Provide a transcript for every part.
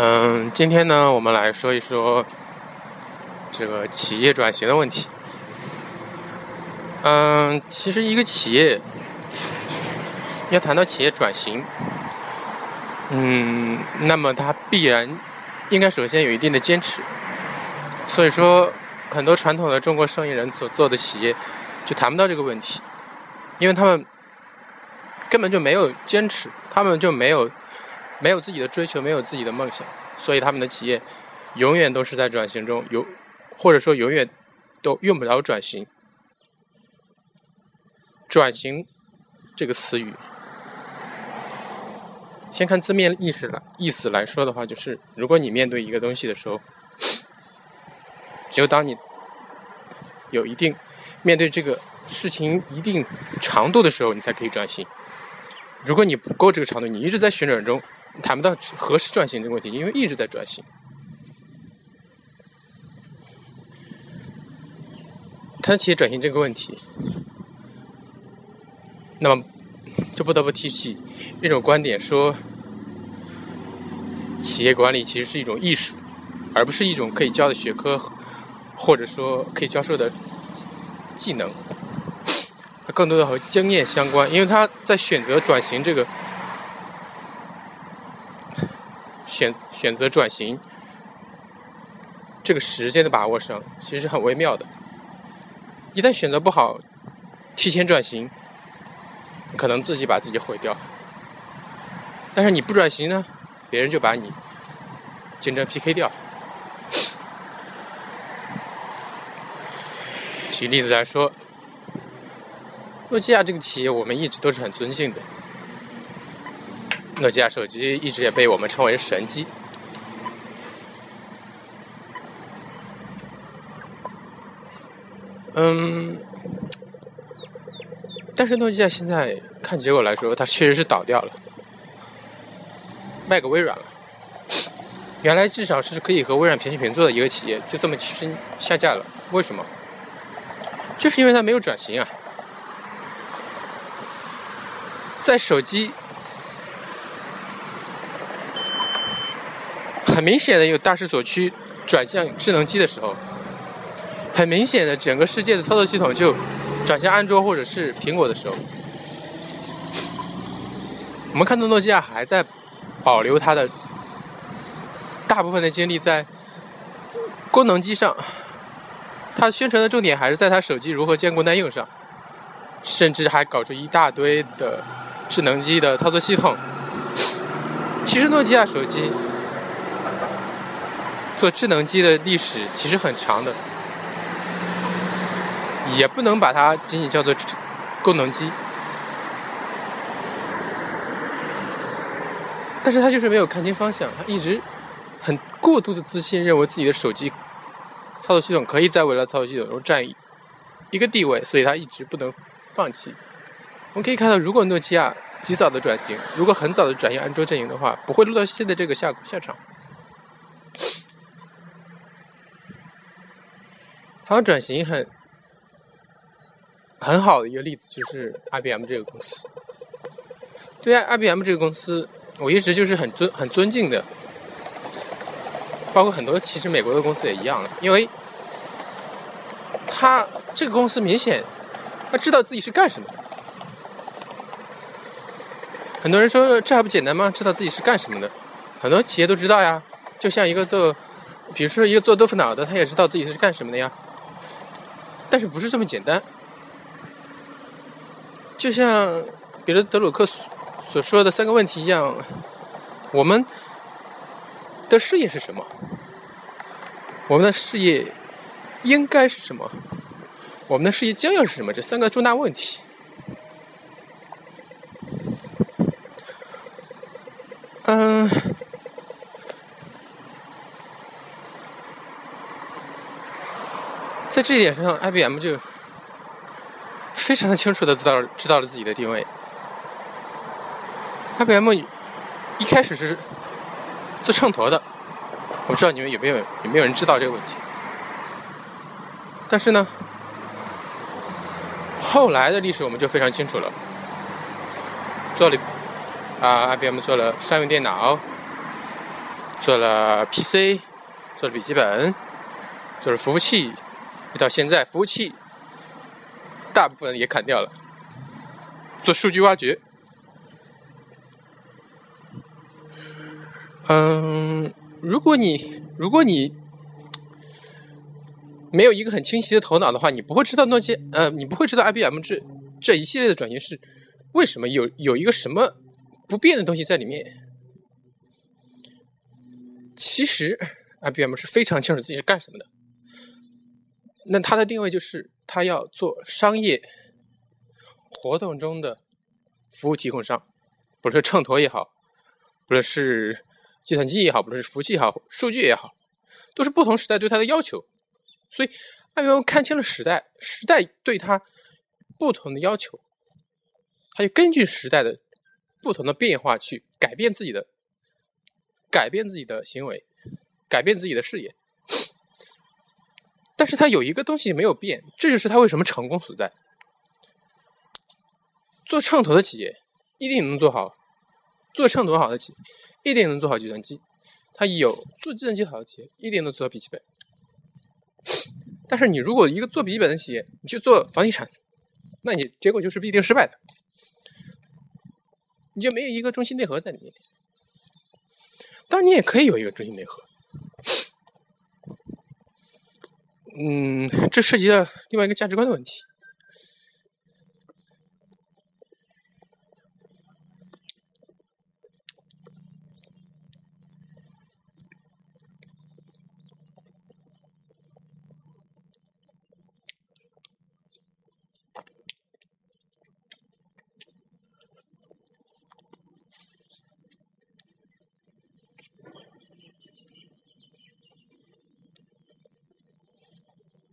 嗯，今天呢，我们来说一说这个企业转型的问题。嗯，其实一个企业要谈到企业转型，嗯，那么它必然应该首先有一定的坚持。所以说，很多传统的中国生意人所做的企业就谈不到这个问题，因为他们根本就没有坚持，他们就没有没有自己的追求，没有自己的梦想，所以他们的企业永远都是在转型中，有或者说永远都用不了转型。转型这个词语，先看字面意思来意思来说的话，就是如果你面对一个东西的时候，只有当你有一定面对这个事情一定长度的时候，你才可以转型。如果你不够这个长度，你一直在旋转中，谈不到何时转型这个问题，因为一直在转型。谈企业转型这个问题。那么，就不得不提起一种观点，说企业管理其实是一种艺术，而不是一种可以教的学科，或者说可以教授的技能。它更多的和经验相关，因为他在选择转型这个选选择转型这个时间的把握上，其实很微妙的。一旦选择不好，提前转型。可能自己把自己毁掉，但是你不转型呢，别人就把你竞争 PK 掉。举例子来说，诺基亚这个企业我们一直都是很尊敬的，诺基亚手机一直也被我们称为神机。嗯。但是诺基亚现在看结果来说，它确实是倒掉了，卖给微软了。原来至少是可以和微软平起平坐的一个企业，就这么屈身下架了。为什么？就是因为它没有转型啊。在手机很明显的有大势所趋转向智能机的时候，很明显的整个世界的操作系统就。转向安卓或者是苹果的时候，我们看到诺基亚还在保留它的大部分的精力在功能机上，它宣传的重点还是在它手机如何坚固耐用上，甚至还搞出一大堆的智能机的操作系统。其实诺基亚手机做智能机的历史其实很长的。也不能把它仅仅叫做功能机，但是他就是没有看清方向，他一直很过度的自信，认为自己的手机操作系统可以在未来操作系统中占一个地位，所以他一直不能放弃。我们可以看到，如果诺基亚及早的转型，如果很早的转向安卓阵营的话，不会落到现在这个下下场。它转型很。很好的一个例子就是 IBM 这个公司。对 IBM 这个公司，我一直就是很尊很尊敬的，包括很多其实美国的公司也一样了，因为他这个公司明显他知道自己是干什么的。很多人说这还不简单吗？知道自己是干什么的，很多企业都知道呀。就像一个做，比如说一个做豆腐脑的，他也知道自己是干什么的呀。但是不是这么简单？就像彼得·德鲁克所说的三个问题一样，我们的事业是什么？我们的事业应该是什么？我们的事业将要是什么？这三个重大问题。这一点上，IBM 就。非常的清楚的知道知道了自己的定位。IBM 一开始是做秤砣的，我不知道你们有没有有没有人知道这个问题。但是呢，后来的历史我们就非常清楚了。做了啊，IBM 做了商用电脑，做了 PC，做了笔记本，做了服务器，到现在服务器大部分也砍掉了，做数据挖掘。嗯，如果你如果你没有一个很清晰的头脑的话，你不会知道那些呃，你不会知道 IBM 这这一系列的转型是为什么有有一个什么不变的东西在里面。其实 IBM 是非常清楚自己是干什么的。那它的定位就是，它要做商业活动中的服务提供商，不论是秤砣也好，不论是计算机也好，不论是服务器也好，数据也好，都是不同时代对它的要求。所以，IBM 看清了时代，时代对它不同的要求，它就根据时代的不同的变化去改变自己的、改变自己的行为，改变自己的事业。但是它有一个东西没有变，这就是它为什么成功所在。做秤砣的企业一定能做好，做秤砣好的企业一定能做好计算机。它有做计算机好的企业一定能做好笔记本。但是你如果一个做笔记本的企业，你去做房地产，那你结果就是必定失败的，你就没有一个中心内核在里面。当然，你也可以有一个中心内核。嗯，这涉及到另外一个价值观的问题。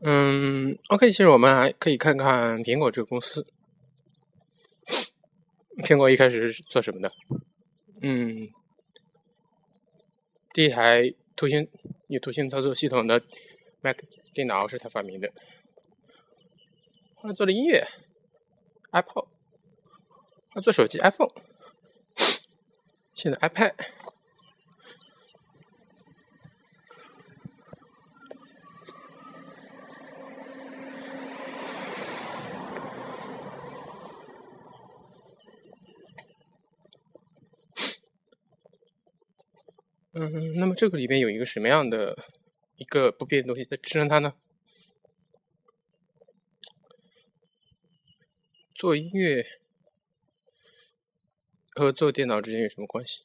嗯，OK，其实我们还可以看看苹果这个公司。苹果一开始是做什么的？嗯，第一台图形有图形操作系统的 Mac 电脑是他发明的。后来做了音乐，Apple，他做手机 iPhone，现在 iPad。嗯，那么这个里边有一个什么样的一个不变的东西在支撑它呢？做音乐和做电脑之间有什么关系？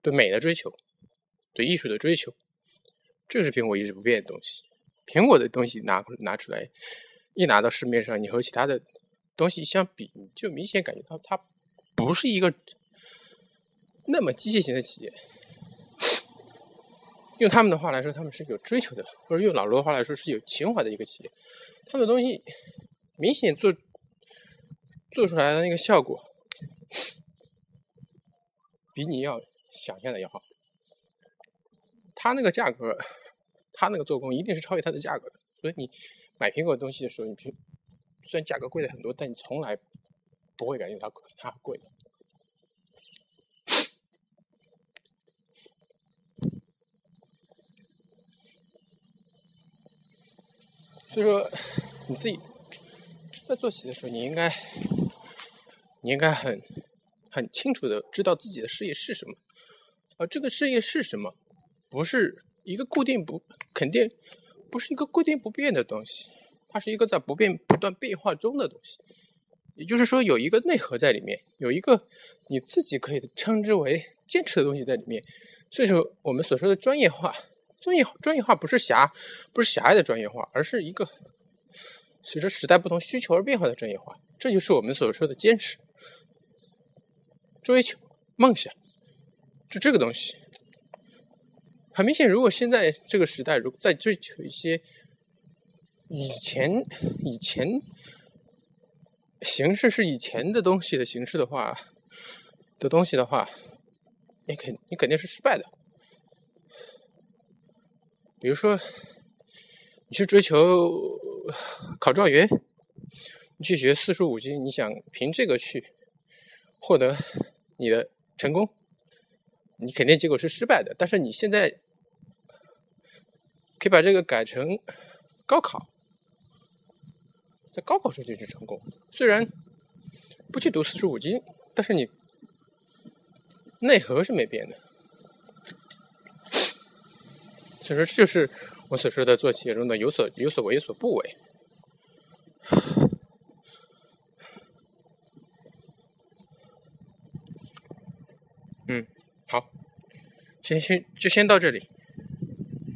对美的追求，对艺术的追求，这是苹果一直不变的东西。苹果的东西拿拿出来，一拿到市面上，你和其他的东西相比，你就明显感觉到它。不是一个那么机械型的企业，用他们的话来说，他们是有追求的，或者用老罗的话来说，是有情怀的一个企业。他们的东西明显做做出来的那个效果，比你要想象的要好。他那个价格，他那个做工一定是超越它的价格的。所以你买苹果东西的时候，你平虽然价格贵了很多，但你从来。不会感觉它它贵，所以说你自己在做起的时候，你应该你应该很很清楚的知道自己的事业是什么，而这个事业是什么，不是一个固定不肯定不是一个固定不变的东西，它是一个在不变不断变化中的东西。也就是说，有一个内核在里面，有一个你自己可以称之为坚持的东西在里面。所以说，我们所说的专业化，专业专业化不是狭，不是狭隘的专业化，而是一个随着时代不同需求而变化的专业化。这就是我们所说的坚持、追求、梦想，就这个东西。很明显，如果现在这个时代，如果在追求一些以前以前。形式是以前的东西的形式的话，的东西的话，你肯你肯定是失败的。比如说，你去追求考状元，你去学四书五经，你想凭这个去获得你的成功，你肯定结果是失败的。但是你现在可以把这个改成高考，在高考时就去成功。虽然不去读四书五经，但是你内核是没变的。所以说，这就是我所说的做企业中的有所有所为，有所不为。嗯，好，先先就先到这里。